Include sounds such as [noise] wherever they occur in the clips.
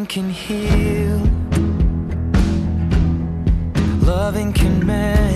Loving can heal. Loving can mend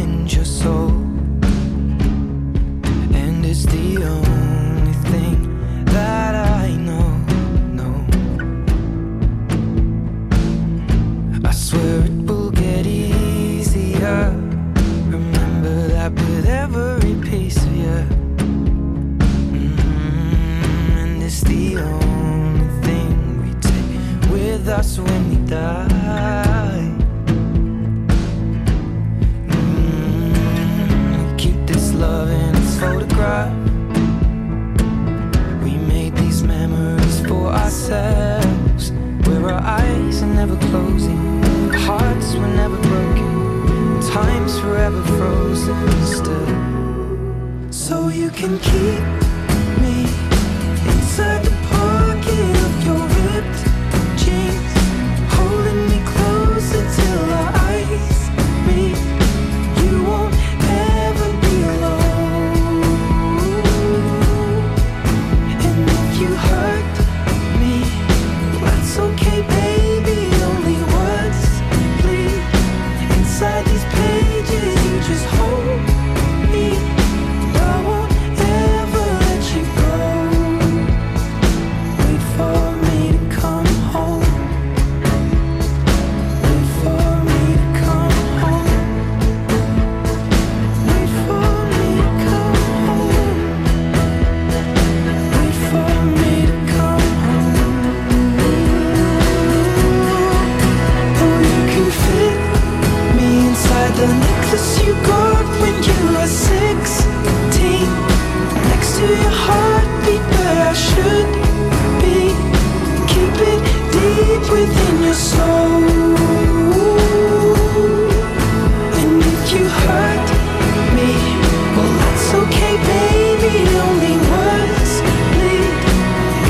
Only words bleed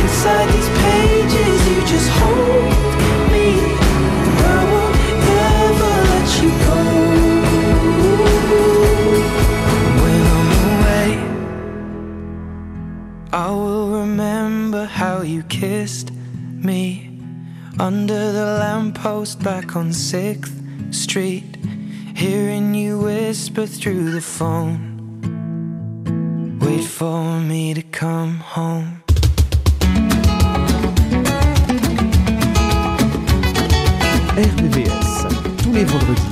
inside these pages. You just hold me. I won't ever let you go. When I'm away, I will remember how you kissed me under the lamppost back on 6th Street, hearing you whisper through the phone. For me to come home. RVVS, tous les vendredis,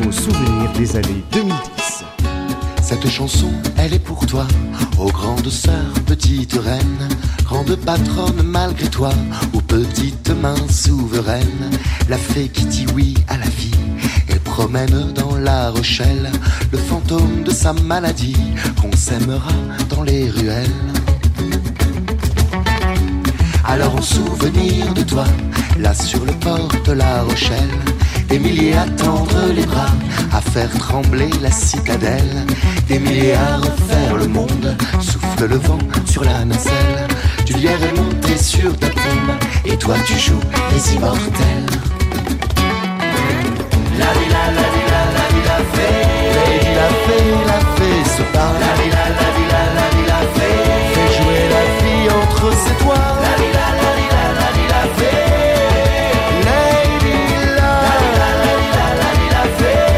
vos souvenirs des années 2010. Cette chanson, elle est pour toi, ô grande sœur, petite reine, grande patronne malgré toi, aux petites mains souveraines, la fée qui dit oui à la vie, promène dans la Rochelle le fantôme de sa maladie, qu'on s'aimera dans les ruelles. Alors en souvenir de toi, là sur le port de la Rochelle, des milliers à tendre les bras, à faire trembler la citadelle, des milliers à refaire le monde, souffle le vent sur la nacelle, du lierre est monté sur ta tombe, et toi tu joues les immortels. La fée se parle. La fée se parle. La fée fait jouer la vie entre ses toits. La fée. La fée. La fée. La fée.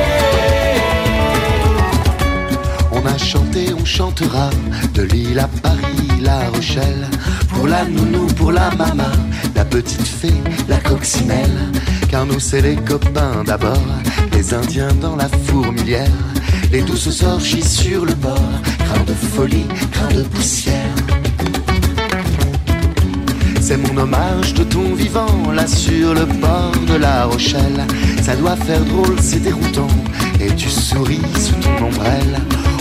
On a chanté, on chantera. De Lille à Paris, la Rochelle. Pour la nounou, pour la mama. La petite fée, la coccinelle. Car nous, c'est les copains d'abord les Indiens dans la fourmilière. Les douces orgies sur le bord, grains de folie, grains de poussière. C'est mon hommage de ton vivant, là sur le bord de la Rochelle. Ça doit faire drôle, c'est déroutant, et tu souris sous ton ombrelle.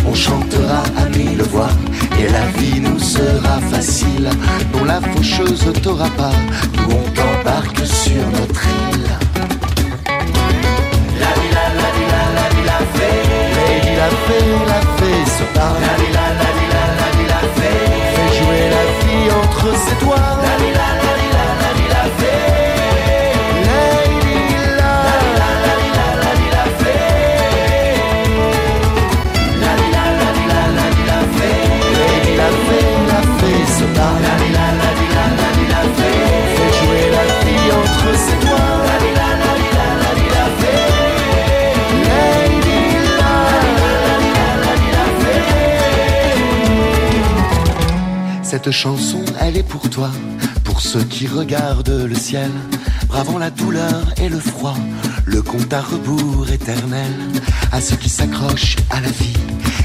On chantera à mille voix, et la vie nous sera facile. Non, la faucheuse t'aura pas, nous on t'embarque sur notre île. La fée, la fée se parle. La la, la la, la vie, la fée. Fais jouer la vie entre ses doigts. Cette chanson, elle est pour toi, pour ceux qui regardent le ciel, bravant la douleur et le froid, le compte à rebours éternel, à ceux qui s'accrochent à la vie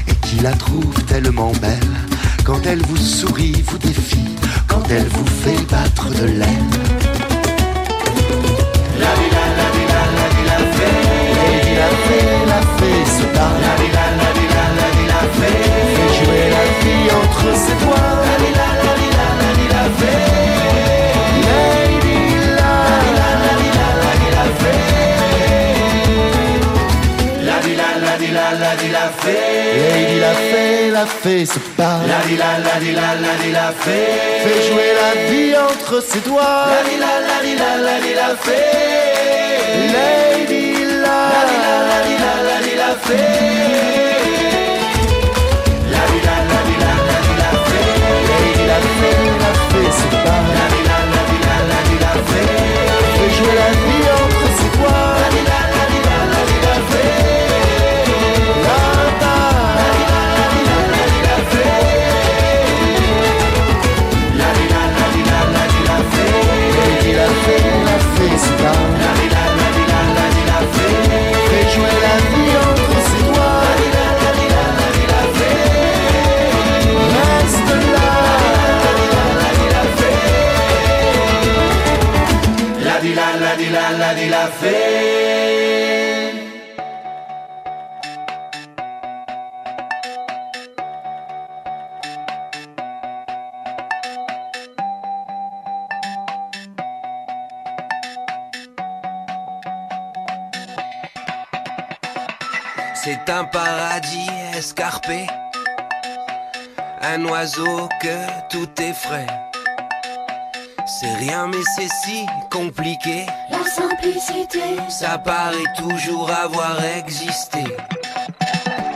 et qui la trouvent tellement belle. Quand elle vous sourit, vous défie, quand elle vous fait battre de l'aile. La vie, la, vie, la, vie, la fée. La fée, la fée. La vie, la, vie entre ses doigts. La vie, la, la vie, la, la vie, la fée. La, la, la la, la la fée. La la, la la, la la fée. La fée, la fée se parle. La la, la la, la la fée. Fait jouer la vie entre ses doigts. La vie, la, la vie, la, la vie, la fée. Lady, la, la vie, la, la vie, la, la vie, la fée. La la fée, la fée se parle. La vie, la, la vie, la, la vie, la fée. Fait jouer la vie entre ses doigts. La vie, la, la vie, la, la vie, la fée. La, la, la vie, la, la vie, la, la vie, la fée. La vie, la, la vie, la, la vie, la fée. Lady, la fée, la fée se parle. C'est un paradis escarpé, un oiseau que tout effraie. C'est rien mais c'est si compliqué, La simplicité, ça paraît toujours avoir existé.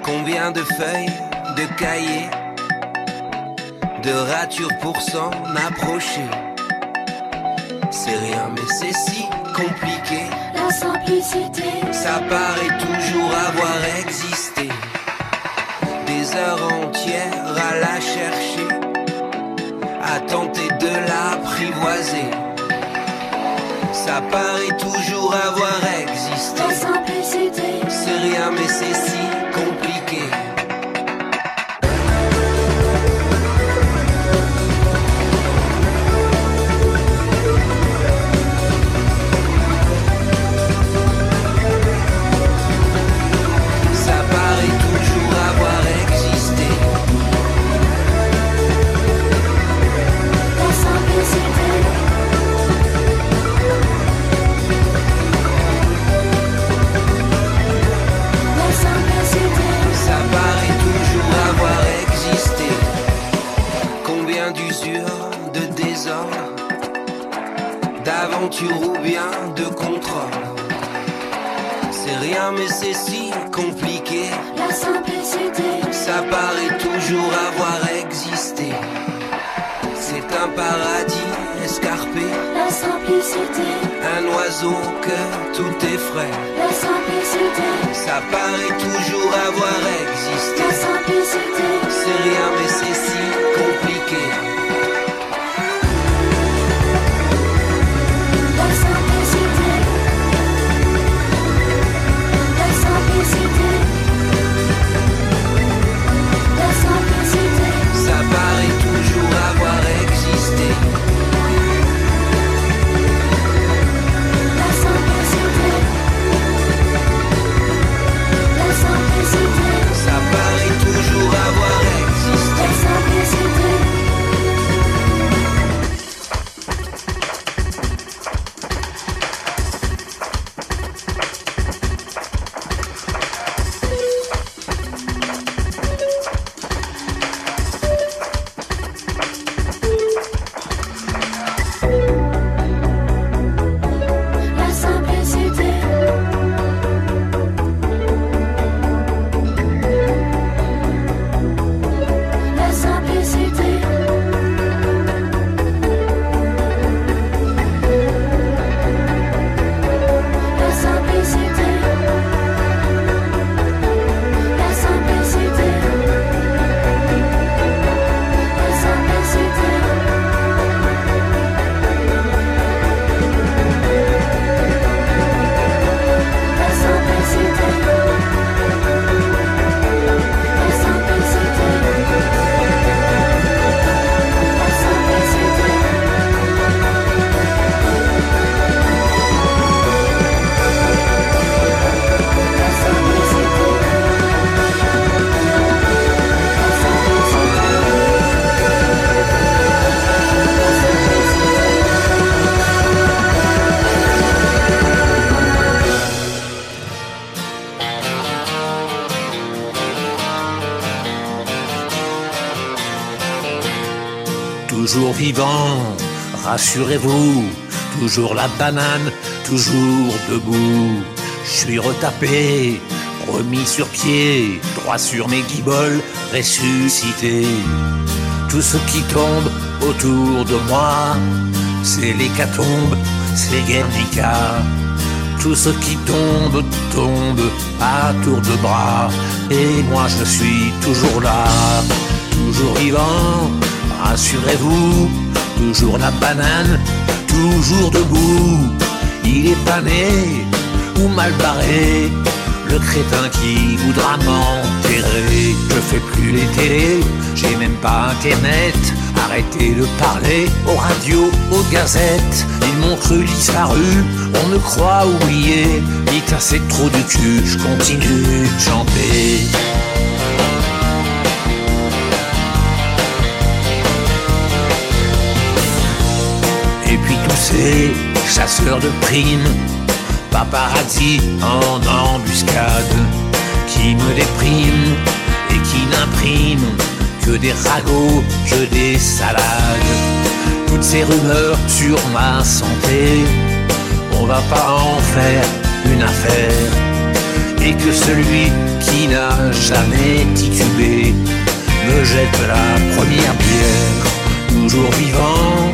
Combien de feuilles, de cahiers, de ratures pour s'en approcher? C'est rien mais c'est si compliqué. la simplicité, Ça paraît toujours avoir existé. Des heures entières à la chercher, à tenter de l'apprivoiser. Ça paraît toujours avoir existé. D'aventure ou bien de contrôle. C'est rien mais c'est si compliqué. la simplicité, Ça paraît toujours avoir existé. C'est un paradis escarpé, la simplicité, un oiseau que tout effraie. la simplicité, Ça paraît toujours avoir existé. la simplicité, C'est rien mais c'est si compliqué. Rassurez-vous, toujours la banane, toujours debout. Je suis retapé, remis sur pied, droit sur mes guiboles, ressuscité. Tout ce qui tombe autour de moi, c'est l'hécatombe, c'est Guernica. Tout ce qui tombe, tombe à tour de bras. Et moi je suis toujours là, toujours vivant, rassurez-vous, toujours la banane, toujours debout. Il est pas né ou mal barré, le crétin qui voudra m'enterrer. Je fais plus les télés, j'ai même pas internet. Arrêtez de parler aux radios, aux gazettes. Ils m'ont cru disparu, on me croit oublié. Putain, c'est trop du cul, je continue de chanter. Et puis tous ces chasseurs de primes, paparazzi en embuscade, qui me dépriment et qui n'impriment que des ragots, que des salades. Toutes ces rumeurs sur ma santé, on va pas en faire une affaire. Et que celui qui n'a jamais titubé me jette la première pierre. Toujours vivant,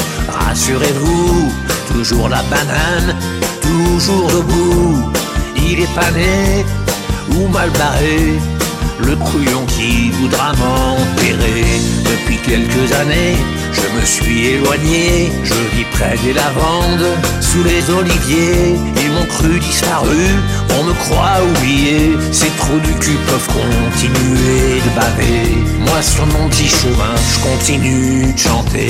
Rassurez-vous, toujours la banane, toujours debout. Il est pané ou mal barré, le crouillon qui voudra m'enterrer. Depuis quelques années, je me suis éloigné, je vis près des lavandes, sous les oliviers disparu, disparu, on me croit oublié, ces trous du cul peuvent continuer de baver. Moi sur mon petit chemin, je continue de chanter.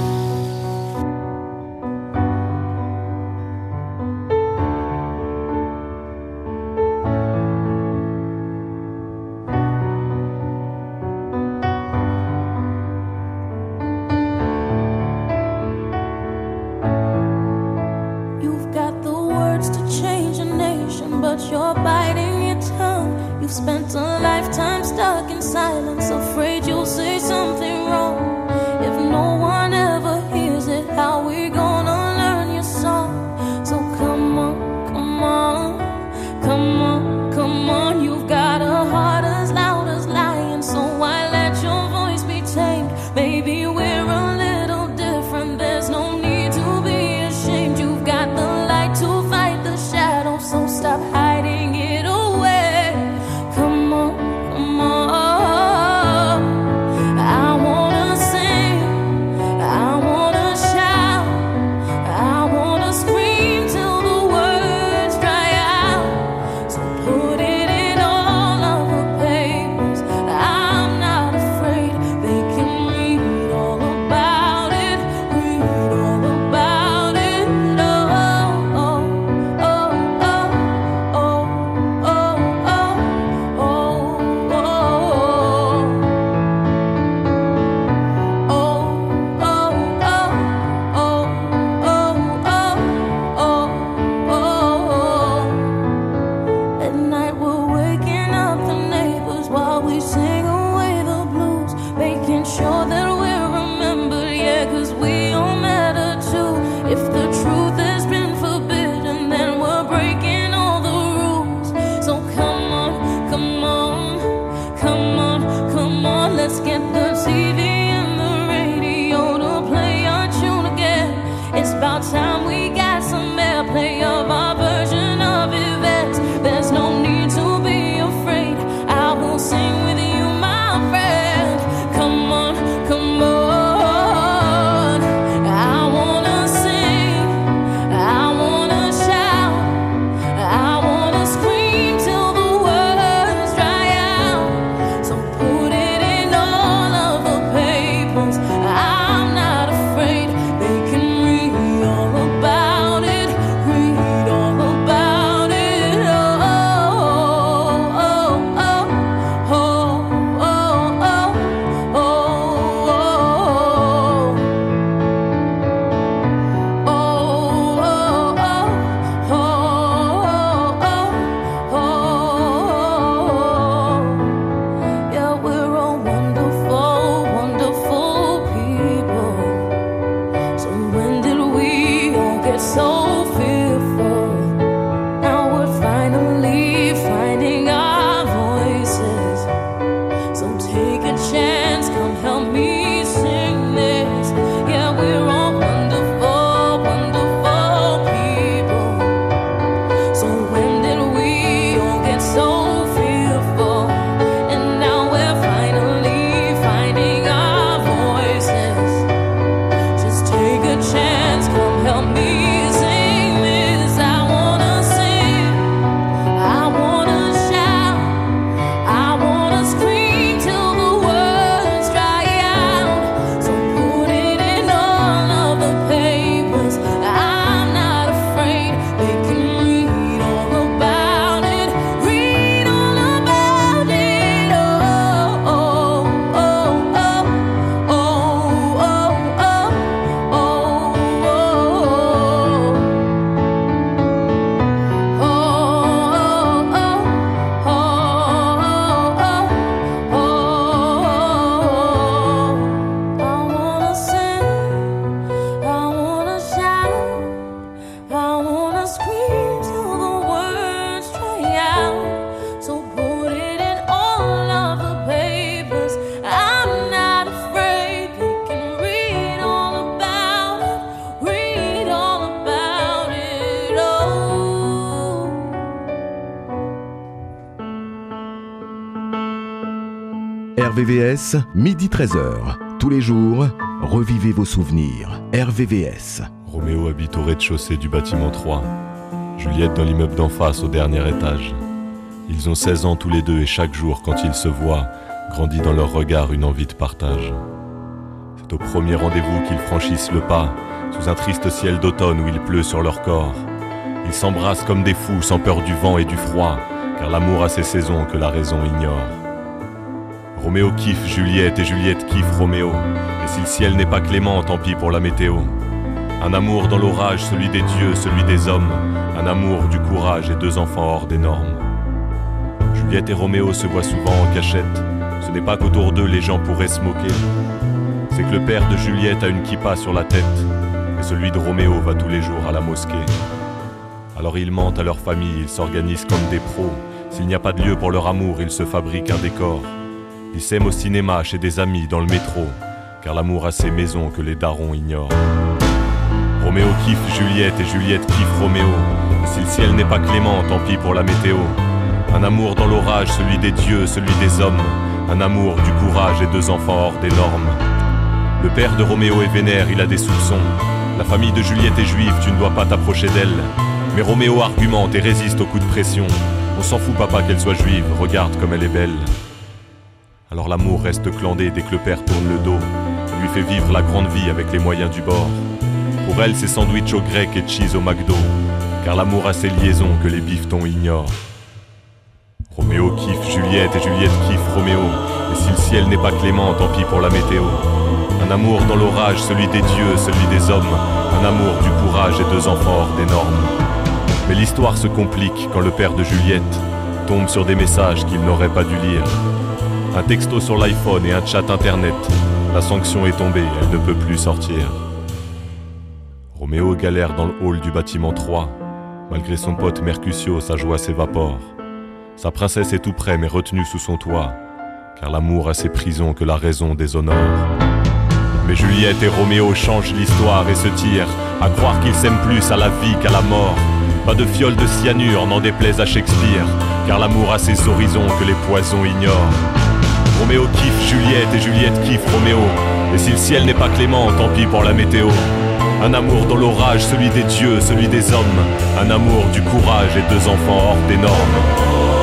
you're biting your tongue. You've spent a lifetime stuck in silence, afraid you'll say RVVS, midi 13h. Tous les jours, revivez vos souvenirs. RVVS. Roméo habite au rez-de-chaussée du bâtiment 3. Juliette dans l'immeuble d'en face au dernier étage. Ils ont 16 ans tous les deux et chaque jour, quand ils se voient, grandit dans leur regard une envie de partage. C'est au premier rendez-vous qu'ils franchissent le pas, sous un triste ciel d'automne où il pleut sur leur corps. Ils s'embrassent comme des fous, sans peur du vent et du froid, car l'amour a ses saisons que la raison ignore. Roméo kiffe Juliette et Juliette kiffe Roméo, et si le ciel n'est pas clément, tant pis pour la météo. Un amour dans l'orage, celui des dieux, celui des hommes, un amour du courage et deux enfants hors des normes. Juliette et Roméo se voient souvent en cachette, ce n'est pas qu'autour d'eux les gens pourraient se moquer, c'est que le père de Juliette a une kippa sur la tête, et celui de Roméo va tous les jours à la mosquée. Alors ils mentent à leur famille, ils s'organisent comme des pros. S'il n'y a pas de lieu pour leur amour, ils se fabriquent un décor. Ils s'aiment au cinéma, chez des amis, dans le métro, car l'amour a ses maisons que les darons ignorent. Roméo kiffe Juliette et Juliette kiffe Roméo. Si le ciel n'est pas clément, tant pis pour la météo. Un amour dans l'orage, celui des dieux, celui des hommes. Un amour du courage et deux enfants hors des normes. Le père de Roméo est vénère, il a des soupçons. La famille de Juliette est juive, tu ne dois pas t'approcher d'elle. Mais Roméo argumente et résiste aux coups de pression. On s'en fout papa qu'elle soit juive, regarde comme elle est belle. Alors l'amour reste clandé dès que le père tourne le dos. Lui fait vivre la grande vie avec les moyens du bord. Pour elle, c'est sandwich au grec et cheese au McDo. Car l'amour a ses liaisons que les biftons ignorent. Roméo kiffe Juliette et Juliette kiffe Roméo. Et si le ciel n'est pas clément, tant pis pour la météo. Un amour dans l'orage, celui des dieux, celui des hommes. Un amour du courage et deux enfants hors des. Mais l'histoire se complique quand le père de Juliette tombe sur des messages qu'il n'aurait pas dû lire. Un texto sur l'iPhone et un chat internet. La sanction est tombée, elle ne peut plus sortir. Roméo galère dans le hall du bâtiment 3. Malgré son pote Mercutio, sa joie s'évapore. Sa princesse est tout près mais retenue sous son toit, car l'amour a ses prisons que la raison déshonore. Mais Juliette et Roméo changent l'histoire et se tirent, à croire qu'ils s'aiment plus à la vie qu'à la mort. Pas de fiole de cyanure, n'en déplaise à Shakespeare, car l'amour a ses horizons que les poisons ignorent. Roméo kiffe Juliette et Juliette kiffe Roméo, et si le ciel n'est pas clément, tant pis pour la météo. Un amour dans l'orage, celui des dieux, celui des hommes, un amour du courage et deux enfants hors des normes.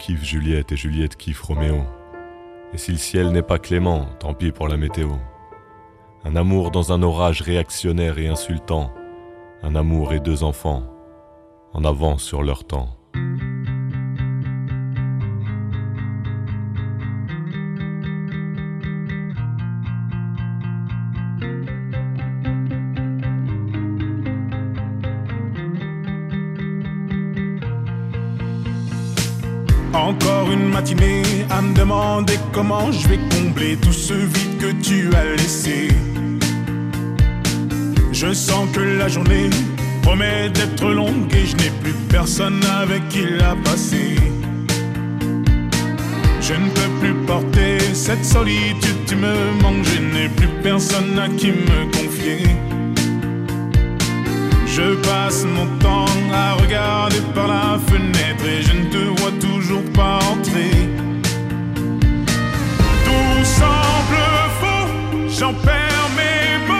Kiffe Juliette et Juliette kiffe Roméo. Et si le ciel n'est pas clément, tant pis pour la météo. Un amour dans un orage réactionnaire et insultant. Un amour et deux enfants. En avance sur leur temps. À me demander comment je vais combler tout ce vide que tu as laissé. Je sens que la journée promet d'être longue et je n'ai plus personne avec qui la passer. Je ne peux plus porter cette solitude, tu me manques, je n'ai plus personne à qui me confier. Je passe mon temps à regarder par la fenêtre et je ne te vois toujours pas entrer. Tout semble faux, j'en perds mes mots.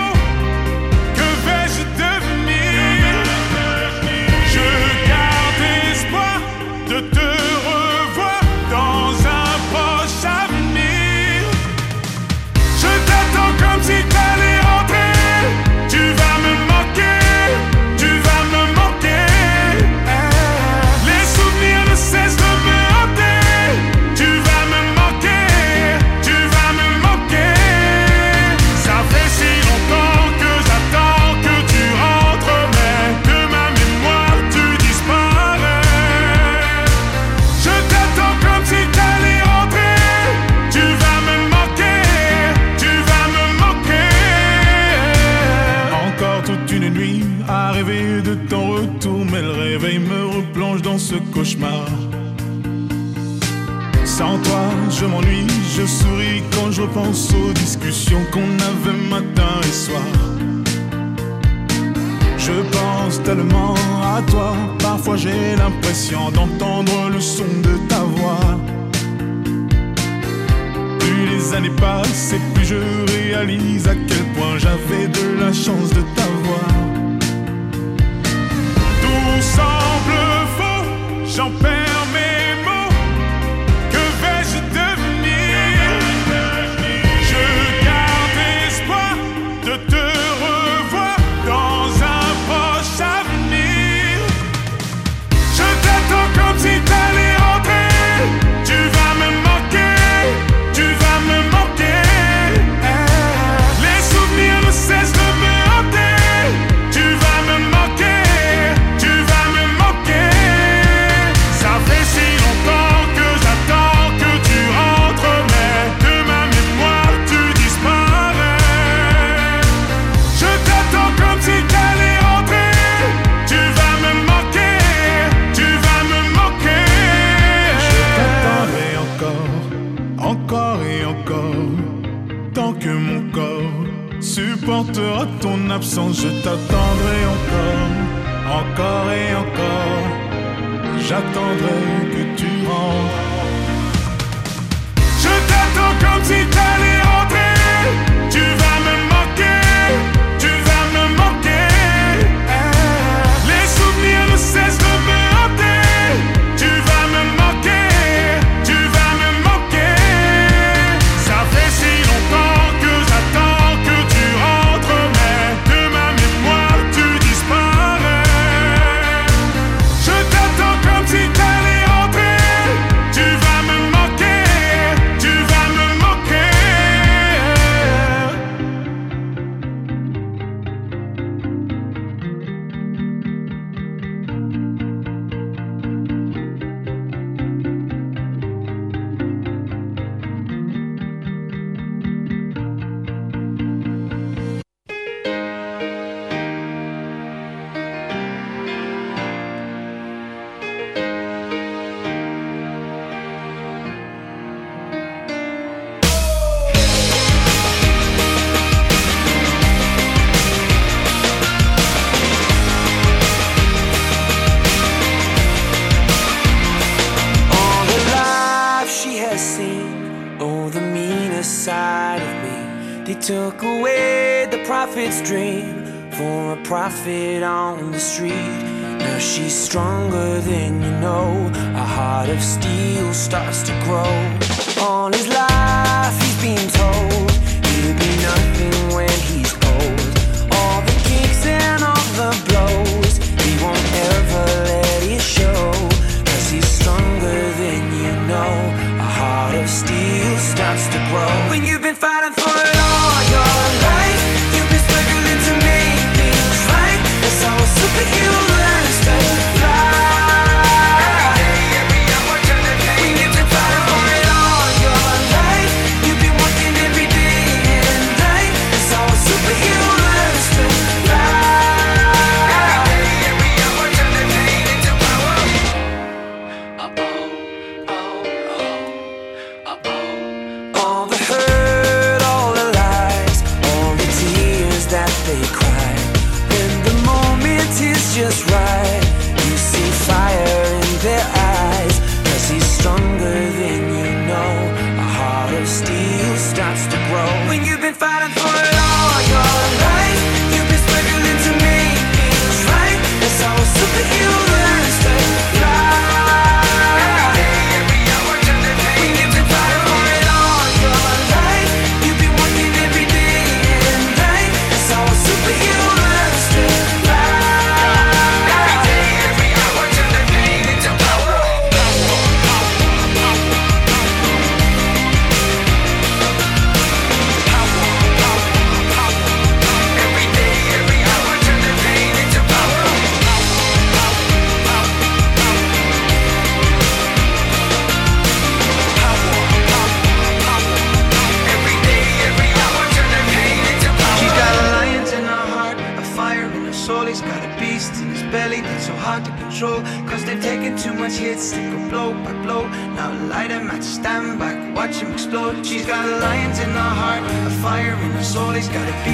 et encore, j'attendrai que tu rentres. Je t'attends comme si t'avais heart of steel starts to grow. When you've been fighting for it all your life You've been struggling to make things right. That's how a superhero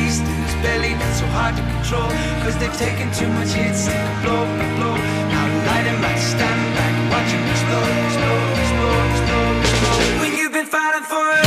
these dudes barely been so hard to control Cause they've taken too much hits to blow, blow. Now light a match, stand back, watch them explode, explode, explode, explode, explode When you've been fighting for it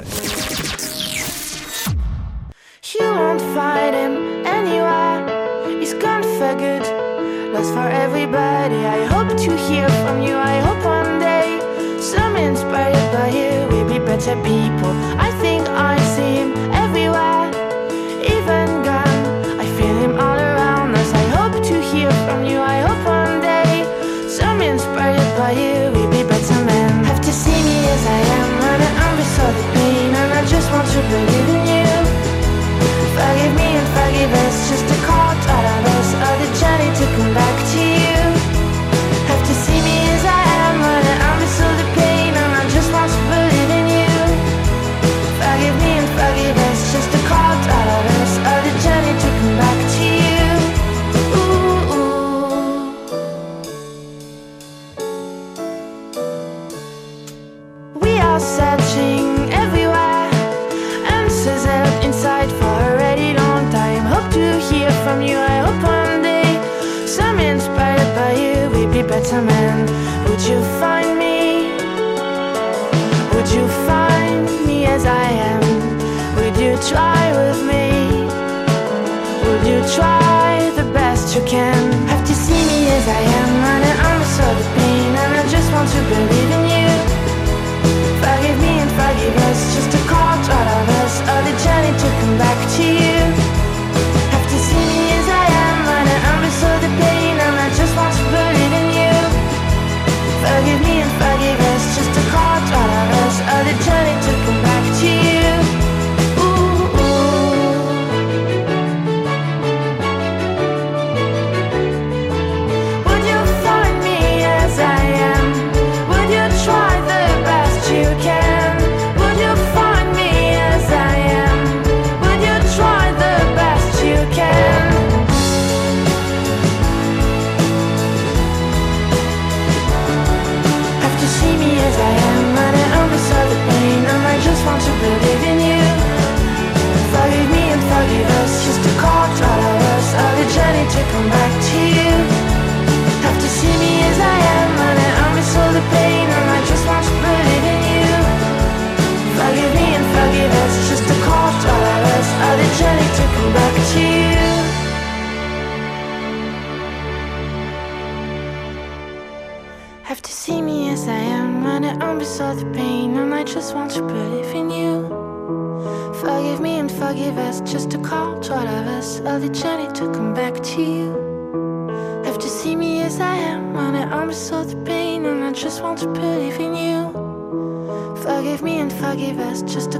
soggy vest, just a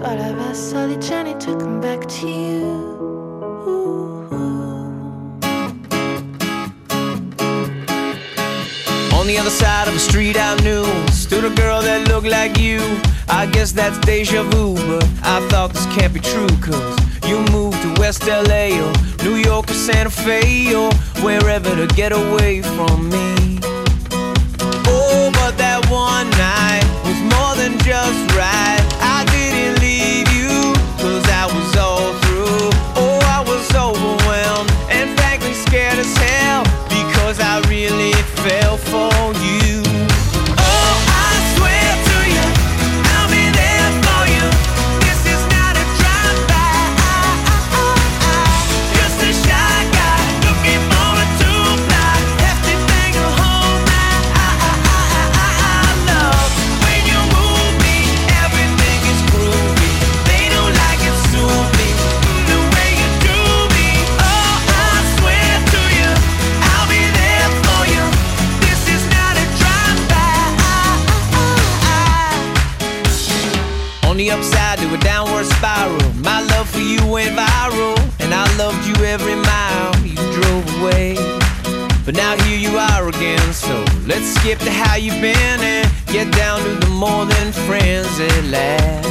all of a the journey to come back to you. On the other side of the street I knew Stood a girl that looked like you. I guess that's deja vu But I thought this can't be true Cause you moved to West LA Or New York or Santa Fe Or wherever to get away from me. Oh, but that one night just right. I didn't leave I was all through. Oh, I was overwhelmed and frankly scared as hell because I really fell for. Upside to a downward spiral. My love for you went viral, and I loved you every mile you drove away. But now here you are again, so let's skip to how you've been and get down to the more than friends at last.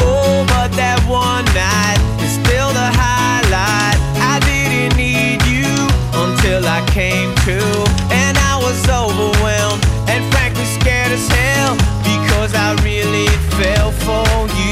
Oh, but that one night is still the highlight. I didn't need you until I came to, and I was overwhelmed and frankly scared as hell because I really fell for you.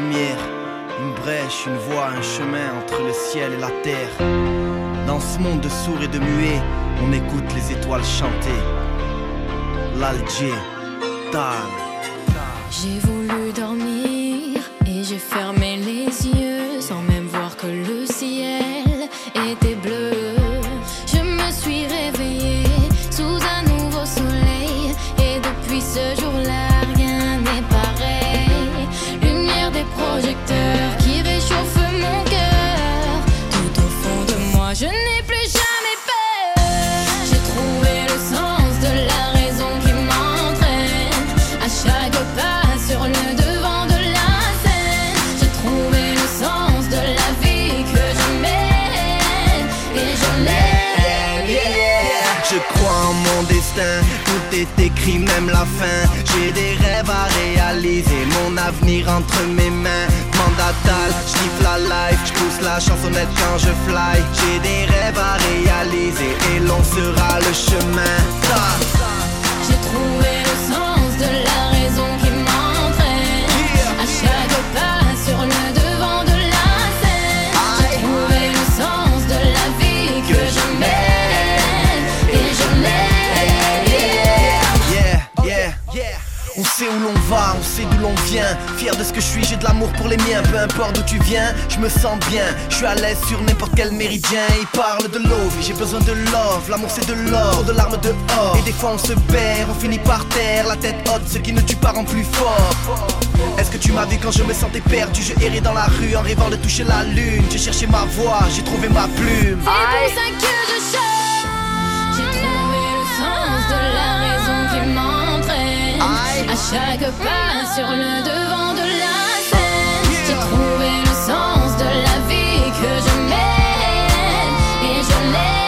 Une brèche, une voie, un chemin entre le ciel et la terre. Dans ce monde de sourds et de muets, on écoute les étoiles chanter. L'Alger, Tal. J'ai voulu dormir et j'ai fermé même la fin. J'ai des rêves à réaliser, mon avenir entre mes mains. Mandatal, je la life, je pousse la chansonnette quand je fly. J'ai des rêves à réaliser et l'on sera le chemin. Sait où l'on va, on sait d'où l'on vient. Fier de ce que je suis, j'ai de l'amour pour les miens. Peu importe d'où tu viens, je me sens bien. Je suis à l'aise sur n'importe quel méridien. Il parle de love, j'ai besoin de love. L'amour c'est de l'or, de larmes dehors. Et des fois on se perd, on finit par terre. La tête haute, ce qui ne tue pas rend plus fort. Est-ce que tu m'as vu quand je me sentais perdu Je errais dans la rue en rêvant de toucher la lune? J'ai cherché ma voix, j'ai trouvé ma plume. C'est pour ça que je chante. J'ai trouvé le sens de la raison qui m'entraîne à chaque pas sur le devant de la scène. J'ai trouvé le sens de la vie que je mène et je l'aime.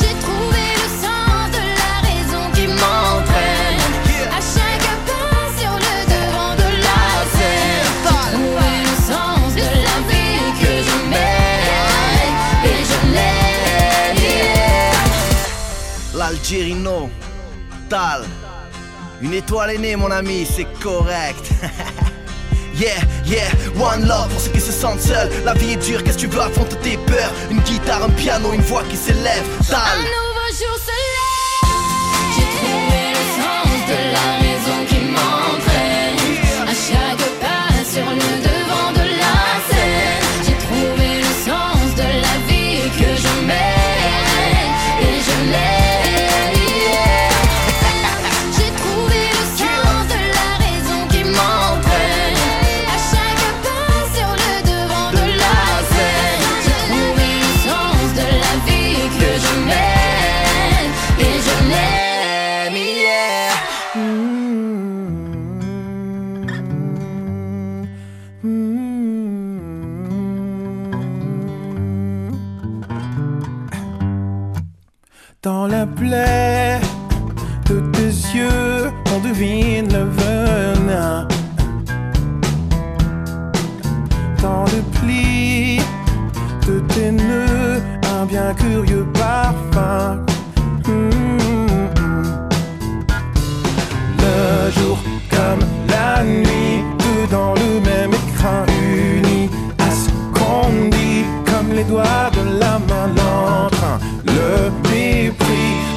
J'ai trouvé le sens de la raison qui m'entraîne à chaque pas sur le devant de la scène. J'ai trouvé le sens de la vie que je mène et je l'aime. L'Algérino, Une étoile est née, mon ami, c'est correct. [laughs] Yeah, yeah, one love pour ceux qui se sentent seuls. La vie est dure, qu'est-ce que tu veux affronter tes peurs Une guitare, un piano, une voix qui s'élève. Un nouveau jour se lève. J'ai trouvé le sens de la raison qui m'entraîne à chaque pas sur le Dans la plaie de tes yeux, on devine le venin. Dans le pli de tes nœuds, un bien curieux parfum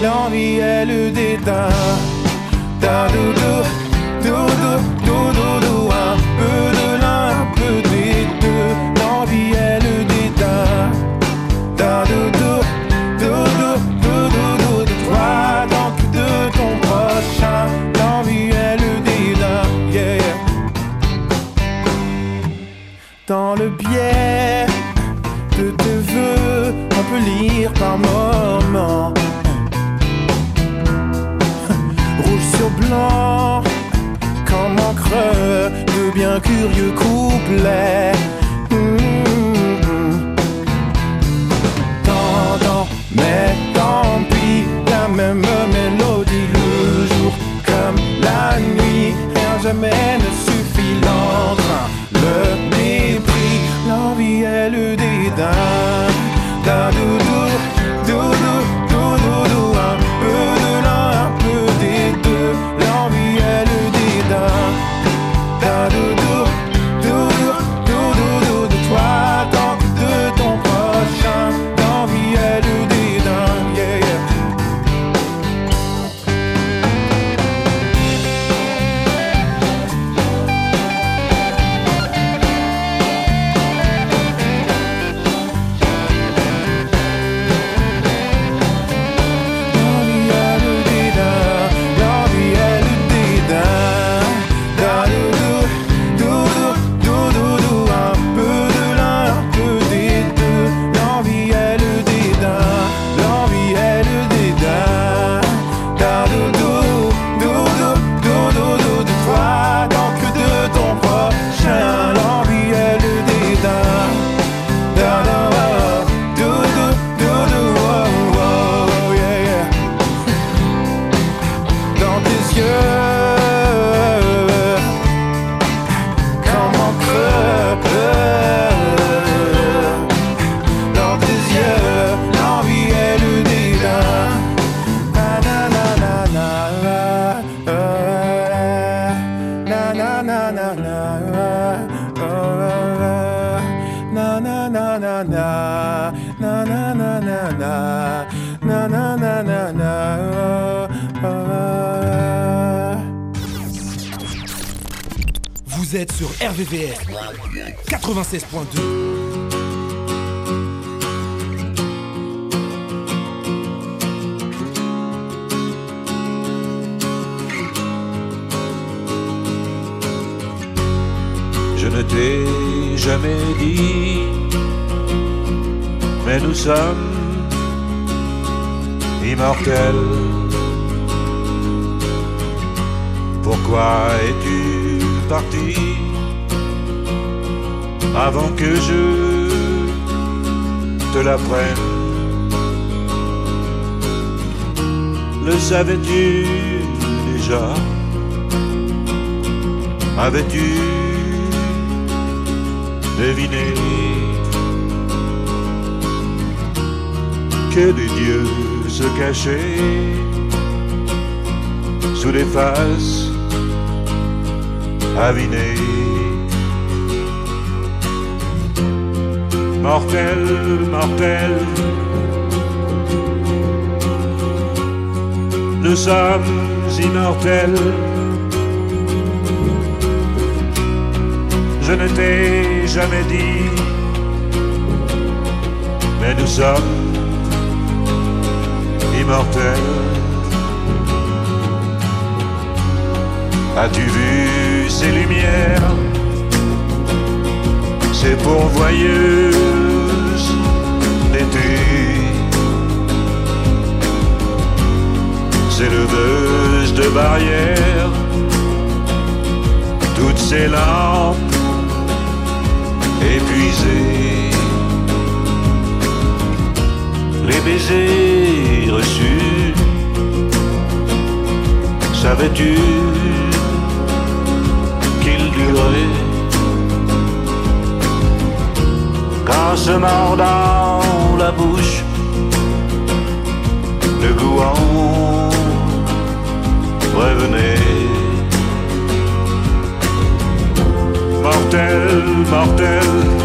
L'envie et le dédain. D'un doudou. Let. es-tu parti avant que je te l'apprenne? Le savais-tu déjà? Avais-tu deviné que des dieux se cachaient sous les faces aviné. Mortel, mortel, nous sommes immortels. Je ne t'ai jamais dit, mais nous sommes immortels. As-tu vu ses lumières, ses pourvoyeuses d'été, ses leveuses de barrières, toutes ses lampes épuisées. Les baisers reçus, savais-tu degré. Quand se dans la bouche, le gouon revenait. Mortel, mortel.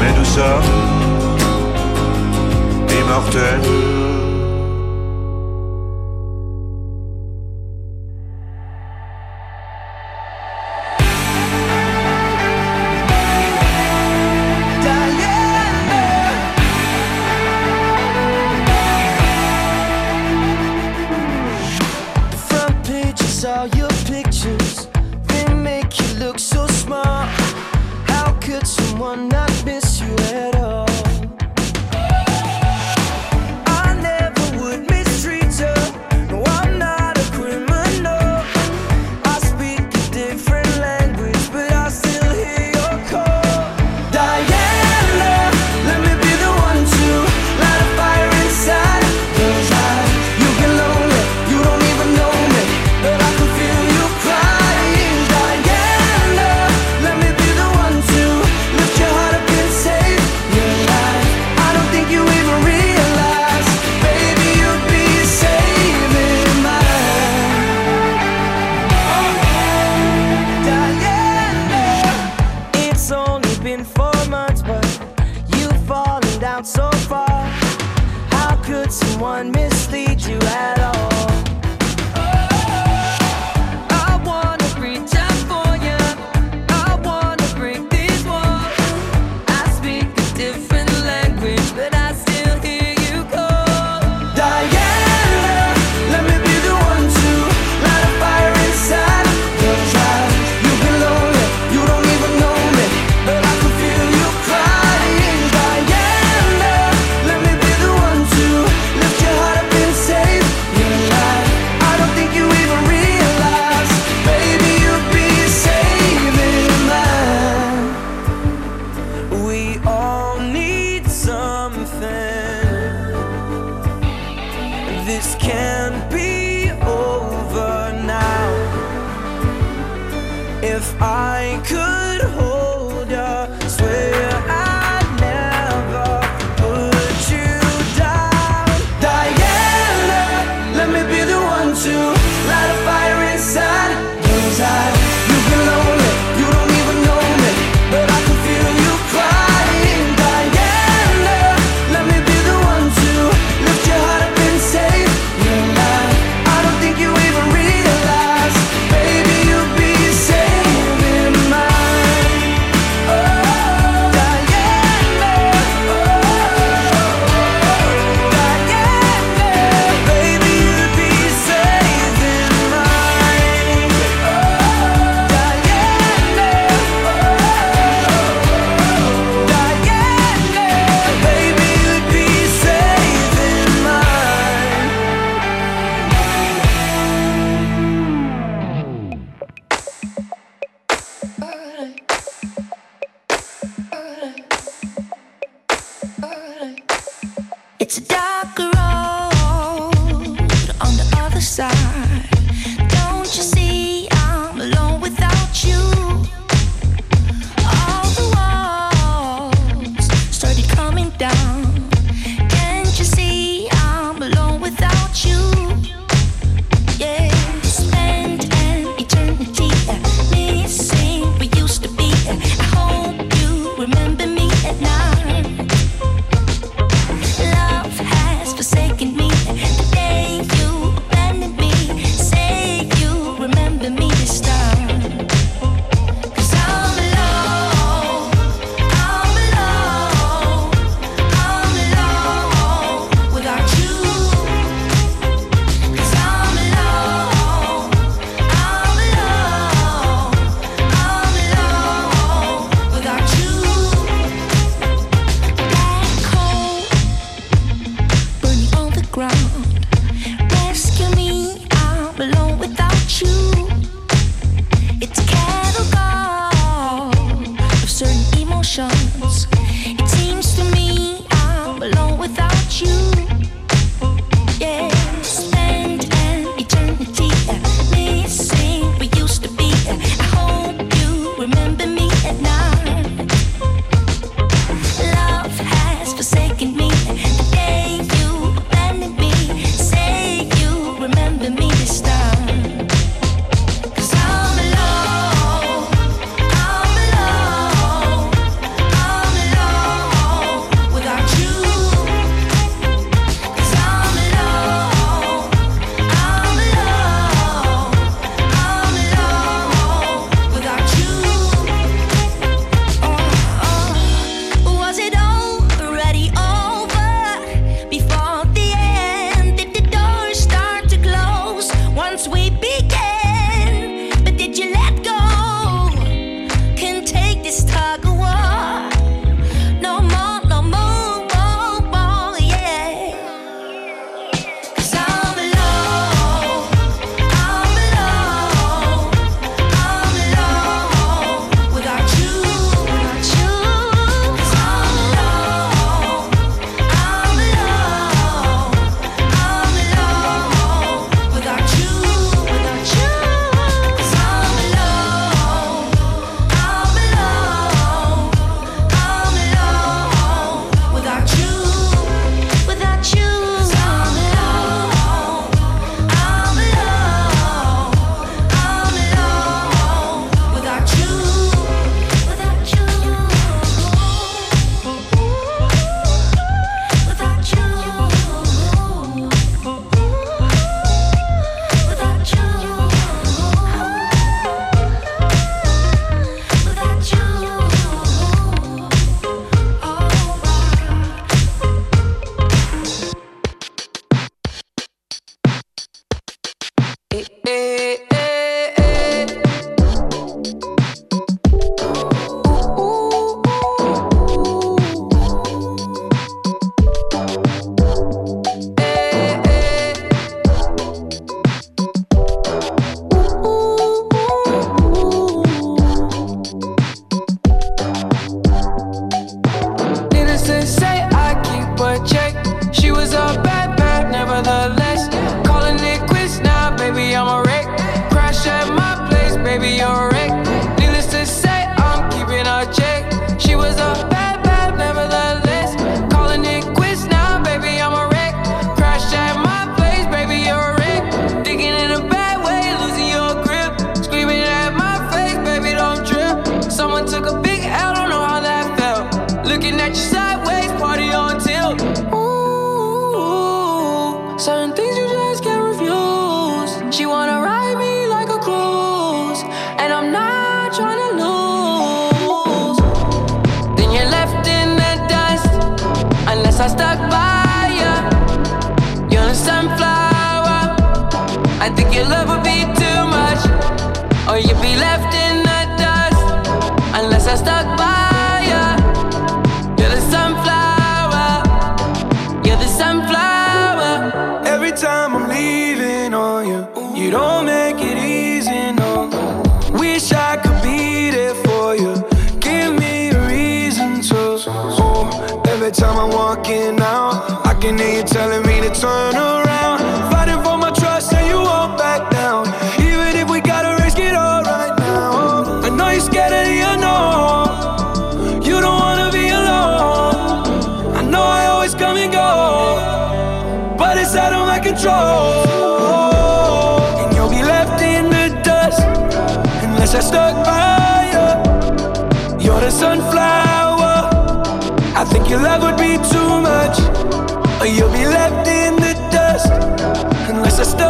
Mais nous sommes immortels. Walking out, your love would be too much, or you'll be left in the dust. Unless I by